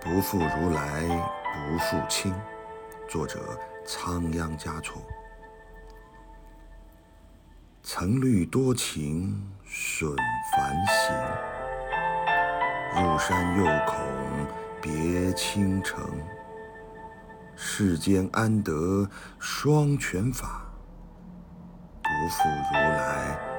不负如来不负卿。作者：仓央嘉措。曾虑多情损繁行，入山又恐别倾城。世间安得双全法？不负如来。